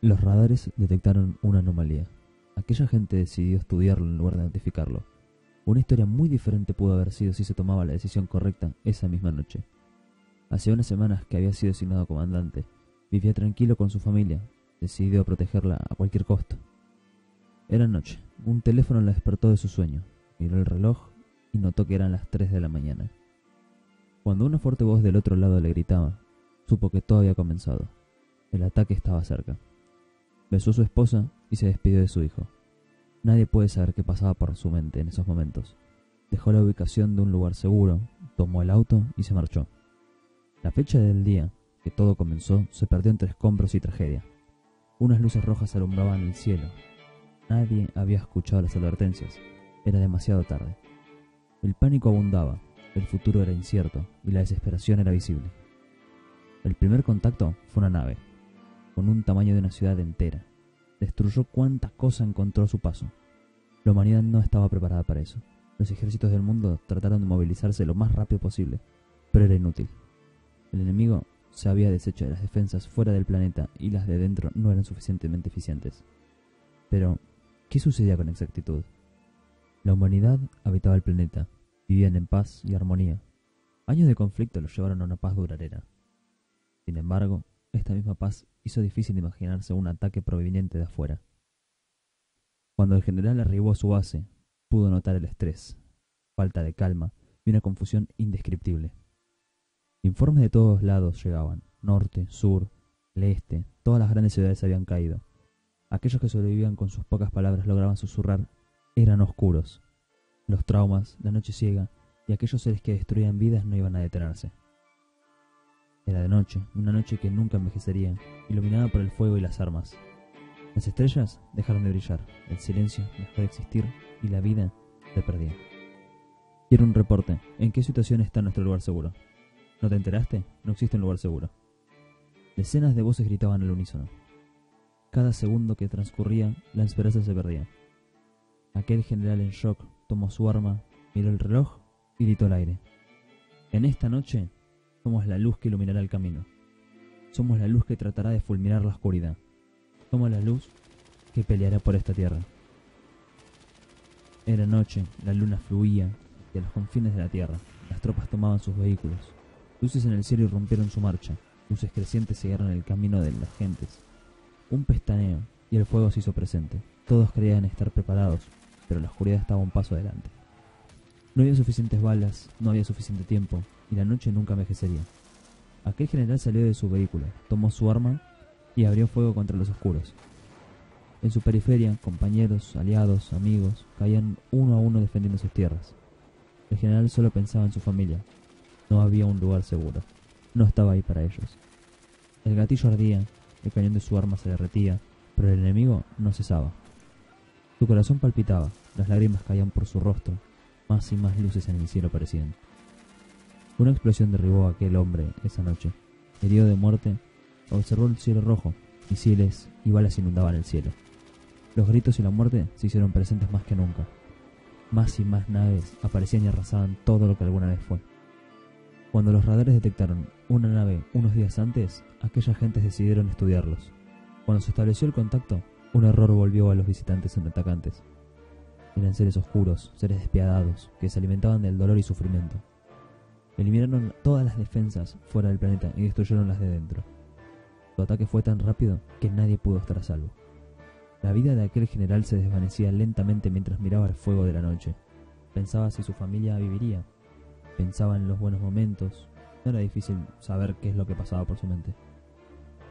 Los radares detectaron una anomalía. Aquella gente decidió estudiarlo en lugar de notificarlo. Una historia muy diferente pudo haber sido si se tomaba la decisión correcta esa misma noche. Hacía unas semanas que había sido asignado comandante. Vivía tranquilo con su familia. Decidió protegerla a cualquier costo. Era noche. Un teléfono la despertó de su sueño. Miró el reloj y notó que eran las 3 de la mañana. Cuando una fuerte voz del otro lado le gritaba, supo que todo había comenzado. El ataque estaba cerca. Besó a su esposa y se despidió de su hijo. Nadie puede saber qué pasaba por su mente en esos momentos. Dejó la ubicación de un lugar seguro, tomó el auto y se marchó. La fecha del día que todo comenzó se perdió entre escombros y tragedia. Unas luces rojas alumbraban el cielo. Nadie había escuchado las advertencias. Era demasiado tarde. El pánico abundaba, el futuro era incierto y la desesperación era visible. El primer contacto fue una nave, con un tamaño de una ciudad entera. Destruyó cuanta cosa encontró a su paso. La humanidad no estaba preparada para eso. Los ejércitos del mundo trataron de movilizarse lo más rápido posible, pero era inútil. El enemigo se había deshecho de las defensas fuera del planeta y las de dentro no eran suficientemente eficientes. Pero, ¿qué sucedía con exactitud? La humanidad habitaba el planeta, vivían en paz y armonía. Años de conflicto los llevaron a una paz duradera. Sin embargo, esta misma paz hizo difícil imaginarse un ataque proveniente de afuera. Cuando el general arribó a su base, pudo notar el estrés, falta de calma y una confusión indescriptible. Informes de todos lados llegaban, norte, sur, el este, todas las grandes ciudades habían caído. Aquellos que sobrevivían con sus pocas palabras lograban susurrar, eran oscuros. Los traumas, la noche ciega y aquellos seres que destruían vidas no iban a detenerse. Era de noche, una noche que nunca envejecería, iluminada por el fuego y las armas. Las estrellas dejaron de brillar, el silencio dejó de existir y la vida se perdía. Quiero un reporte. ¿En qué situación está nuestro lugar seguro? ¿No te enteraste? No existe un lugar seguro. Decenas de voces gritaban al unísono. Cada segundo que transcurría, la esperanza se perdía. Aquel general en shock tomó su arma, miró el reloj y gritó al aire. En esta noche somos la luz que iluminará el camino. Somos la luz que tratará de fulminar la oscuridad. Somos la luz que peleará por esta tierra. Era noche, la luna fluía hacia los confines de la tierra. Las tropas tomaban sus vehículos. Luces en el cielo irrumpieron su marcha. Luces crecientes siguieron el camino de las gentes. Un pestaneo y el fuego se hizo presente. Todos creían estar preparados, pero la oscuridad estaba un paso adelante. No había suficientes balas, no había suficiente tiempo, y la noche nunca envejecería. Aquel general salió de su vehículo, tomó su arma y abrió fuego contra los oscuros. En su periferia, compañeros, aliados, amigos, caían uno a uno defendiendo sus tierras. El general solo pensaba en su familia. No había un lugar seguro. No estaba ahí para ellos. El gatillo ardía, el cañón de su arma se derretía, pero el enemigo no cesaba. Su corazón palpitaba, las lágrimas caían por su rostro, más y más luces en el cielo aparecían. Una explosión derribó a aquel hombre esa noche. Herido de muerte, observó el cielo rojo, misiles y balas inundaban el cielo. Los gritos y la muerte se hicieron presentes más que nunca. Más y más naves aparecían y arrasaban todo lo que alguna vez fue. Cuando los radares detectaron una nave unos días antes, aquellas gentes decidieron estudiarlos. Cuando se estableció el contacto, un error volvió a los visitantes en atacantes. Eran seres oscuros, seres despiadados, que se alimentaban del dolor y sufrimiento. Eliminaron todas las defensas fuera del planeta y destruyeron las de dentro. Su ataque fue tan rápido que nadie pudo estar a salvo. La vida de aquel general se desvanecía lentamente mientras miraba el fuego de la noche. Pensaba si su familia viviría. Pensaba en los buenos momentos. No era difícil saber qué es lo que pasaba por su mente.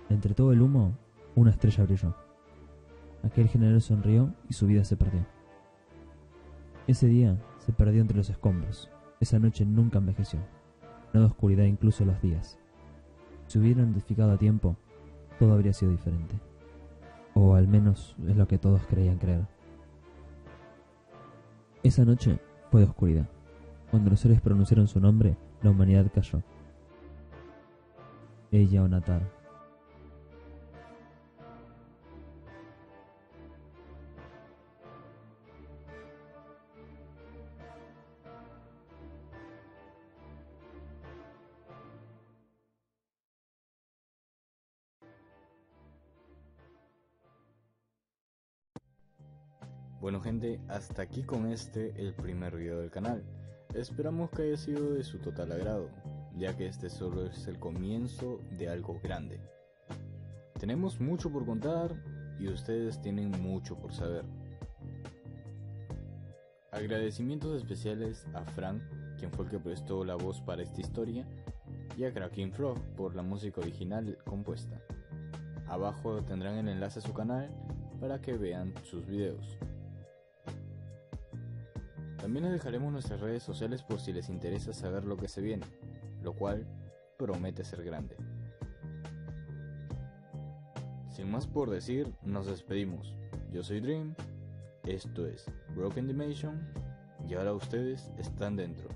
Entre todo el humo, una estrella brilló. Aquel general sonrió y su vida se perdió. Ese día se perdió entre los escombros. Esa noche nunca envejeció de oscuridad incluso los días. Si hubieran notificado a tiempo, todo habría sido diferente. O al menos es lo que todos creían creer. Esa noche fue de oscuridad. Cuando los seres pronunciaron su nombre, la humanidad cayó. Ella o Natar. Bueno gente, hasta aquí con este el primer video del canal. Esperamos que haya sido de su total agrado, ya que este solo es el comienzo de algo grande. Tenemos mucho por contar y ustedes tienen mucho por saber. Agradecimientos especiales a Frank, quien fue el que prestó la voz para esta historia, y a Kraken Frog por la música original compuesta. Abajo tendrán el enlace a su canal para que vean sus videos. También les dejaremos nuestras redes sociales por si les interesa saber lo que se viene, lo cual promete ser grande. Sin más por decir, nos despedimos. Yo soy Dream, esto es Broken Dimension y ahora ustedes están dentro.